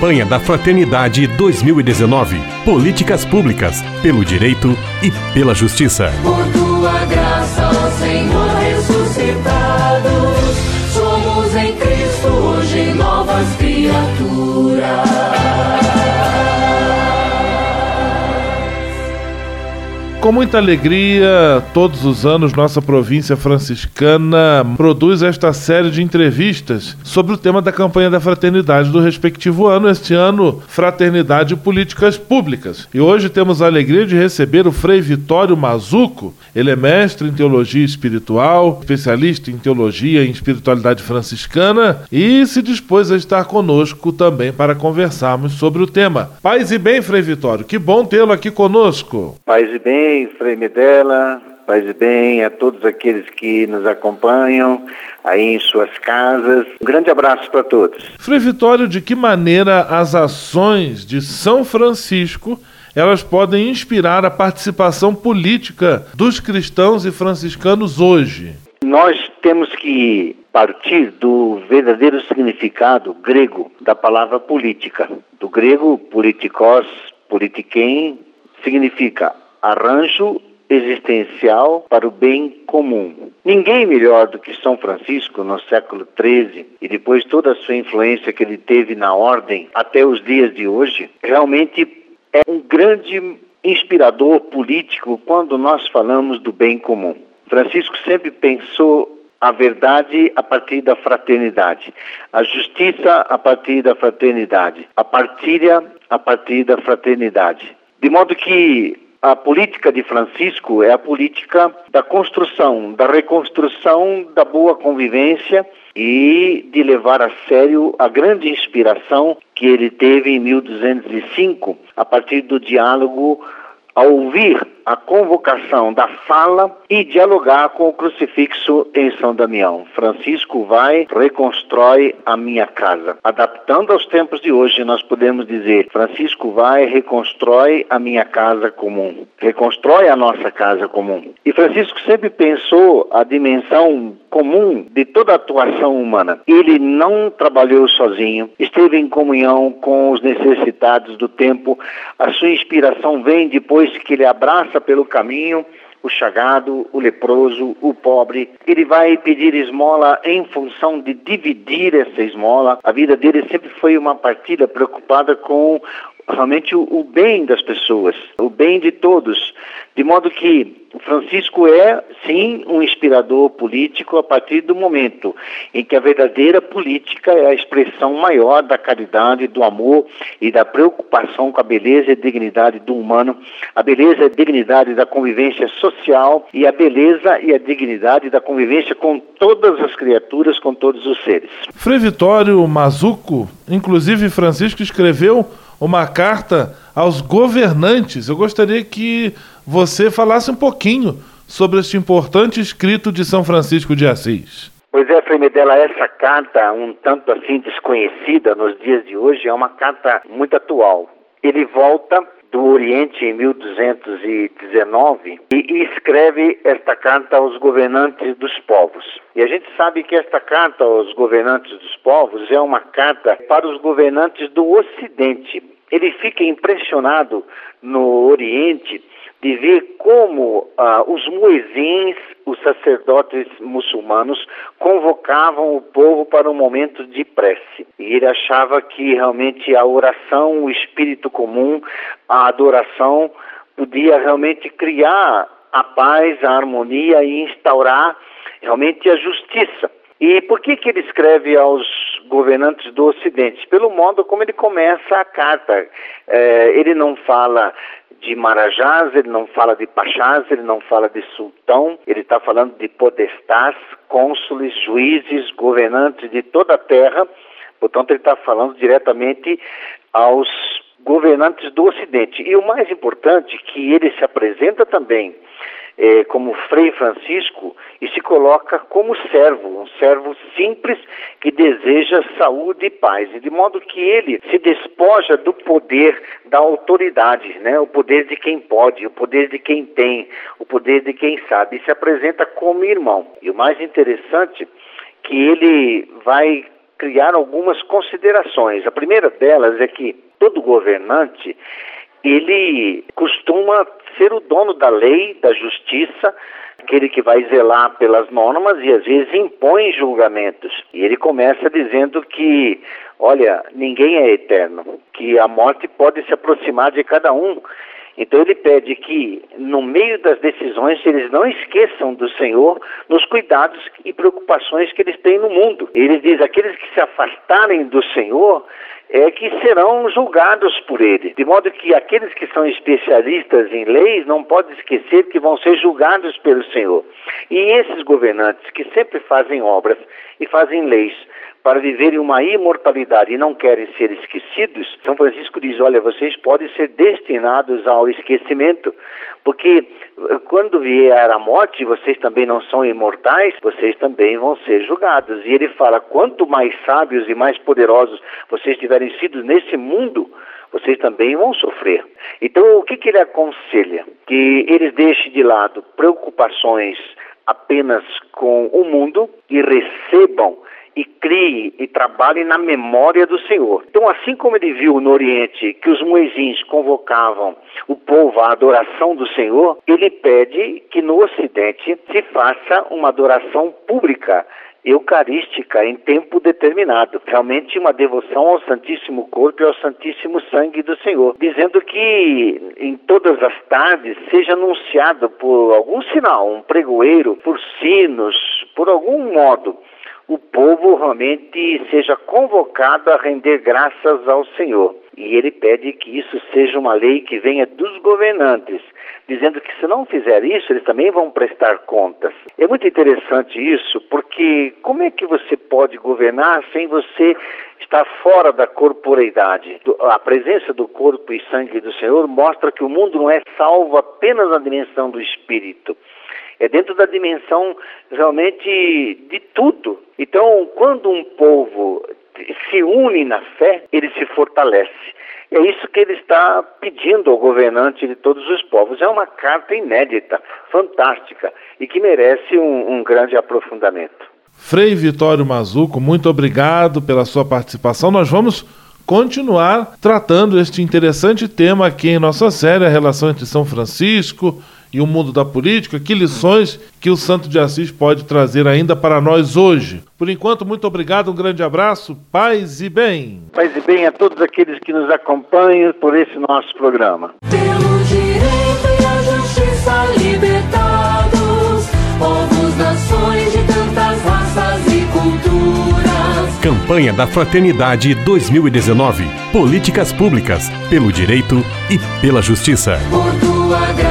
Campanha da Fraternidade 2019. Políticas públicas pelo direito e pela justiça. Com muita alegria, todos os anos, nossa província franciscana produz esta série de entrevistas sobre o tema da campanha da fraternidade do respectivo ano, este ano, Fraternidade e Políticas Públicas. E hoje temos a alegria de receber o Frei Vitório Mazuco. Ele é mestre em teologia espiritual, especialista em teologia e espiritualidade franciscana e se dispôs a estar conosco também para conversarmos sobre o tema. Paz e bem, Frei Vitório, que bom tê-lo aqui conosco. Paz e bem bem, Frei Medela, paz e bem a todos aqueles que nos acompanham aí em suas casas. Um grande abraço para todos. Frei Vitório, de que maneira as ações de São Francisco elas podem inspirar a participação política dos cristãos e franciscanos hoje? Nós temos que partir do verdadeiro significado grego da palavra política. Do grego politikos, politiquem, significa arranjo existencial para o bem comum. Ninguém melhor do que São Francisco no século XIII e depois toda a sua influência que ele teve na ordem até os dias de hoje, realmente é um grande inspirador político quando nós falamos do bem comum. Francisco sempre pensou a verdade a partir da fraternidade, a justiça a partir da fraternidade, a partilha a partir da fraternidade. De modo que a política de Francisco é a política da construção, da reconstrução da boa convivência e de levar a sério a grande inspiração que ele teve em 1205, a partir do diálogo ao ouvir a convocação da fala e dialogar com o crucifixo em São Damião. Francisco vai, reconstrói a minha casa. Adaptando aos tempos de hoje, nós podemos dizer: Francisco vai, reconstrói a minha casa comum, reconstrói a nossa casa comum. E Francisco sempre pensou a dimensão comum de toda a atuação humana. Ele não trabalhou sozinho, esteve em comunhão com os necessitados do tempo. A sua inspiração vem depois que ele abraça pelo caminho o chagado, o leproso, o pobre. Ele vai pedir esmola em função de dividir essa esmola. A vida dele sempre foi uma partida preocupada com realmente o, o bem das pessoas, o bem de todos. De modo que Francisco é, sim, um inspirador político a partir do momento em que a verdadeira política é a expressão maior da caridade, do amor e da preocupação com a beleza e dignidade do humano, a beleza e dignidade da convivência social e a beleza e a dignidade da convivência com todas as criaturas, com todos os seres. Frei Vitório Mazuco, inclusive Francisco escreveu uma carta aos governantes. Eu gostaria que você falasse um pouquinho sobre este importante escrito de São Francisco de Assis. Pois é, Frei Medela, essa carta, um tanto assim desconhecida nos dias de hoje, é uma carta muito atual. Ele volta do Oriente em 1219 e escreve esta carta aos governantes dos povos. E a gente sabe que esta carta aos governantes dos povos é uma carta para os governantes do Ocidente. Ele fica impressionado no Oriente de ver como ah, os muezins, os sacerdotes muçulmanos, convocavam o povo para um momento de prece. E ele achava que realmente a oração, o espírito comum, a adoração podia realmente criar a paz, a harmonia e instaurar realmente a justiça. E por que, que ele escreve aos governantes do Ocidente? Pelo modo como ele começa a carta. É, ele não fala de marajás, ele não fala de pachás, ele não fala de sultão, ele está falando de podestás, cônsules, juízes, governantes de toda a terra. Portanto, ele está falando diretamente aos governantes do Ocidente. E o mais importante, que ele se apresenta também é, como Frei Francisco e se coloca como servo, um servo simples que deseja saúde e paz, e de modo que ele se despoja do poder da autoridade, né? o poder de quem pode, o poder de quem tem, o poder de quem sabe, e se apresenta como irmão. E o mais interessante que ele vai criar algumas considerações. A primeira delas é que todo governante ele costuma ser o dono da lei, da justiça, aquele que vai zelar pelas normas e às vezes impõe julgamentos. E ele começa dizendo que, olha, ninguém é eterno, que a morte pode se aproximar de cada um. Então ele pede que, no meio das decisões, eles não esqueçam do Senhor nos cuidados e preocupações que eles têm no mundo. Ele diz: aqueles que se afastarem do Senhor é que serão julgados por ele. De modo que aqueles que são especialistas em leis não podem esquecer que vão ser julgados pelo Senhor. E esses governantes que sempre fazem obras e fazem leis para viverem uma imortalidade e não querem ser esquecidos, São Francisco diz: olha, vocês podem ser destinados ao esquecimento, porque eh, quando vier a morte, vocês também não são imortais, vocês também vão ser julgados. E ele fala: quanto mais sábios e mais poderosos vocês tiverem sido nesse mundo, vocês também vão sofrer. Então, o que, que ele aconselha? Que eles deixem de lado preocupações apenas com o mundo e recebam e crie e trabalhe na memória do Senhor. Então, assim como ele viu no Oriente que os muezins convocavam o povo à adoração do Senhor, ele pede que no Ocidente se faça uma adoração pública eucarística em tempo determinado, realmente uma devoção ao Santíssimo Corpo e ao Santíssimo Sangue do Senhor, dizendo que em todas as tardes seja anunciado por algum sinal, um pregoeiro, por sinos, por algum modo, o povo realmente seja convocado a render graças ao Senhor. E ele pede que isso seja uma lei que venha dos governantes, dizendo que se não fizer isso, eles também vão prestar contas. É muito interessante isso, porque como é que você pode governar sem você estar fora da corporeidade? A presença do corpo e sangue do Senhor mostra que o mundo não é salvo apenas na dimensão do espírito é dentro da dimensão realmente de tudo. Então, quando um povo se une na fé, ele se fortalece. É isso que ele está pedindo ao governante de todos os povos. É uma carta inédita, fantástica e que merece um, um grande aprofundamento. Frei Vitório Mazuco, muito obrigado pela sua participação. Nós vamos continuar tratando este interessante tema aqui em nossa série, a relação entre São Francisco e o mundo da política, que lições que o Santo de Assis pode trazer ainda para nós hoje. Por enquanto, muito obrigado, um grande abraço, paz e bem. Paz e bem a todos aqueles que nos acompanham por esse nosso programa. Campanha da Fraternidade 2019. Políticas públicas, pelo direito e pela justiça. Por tua graça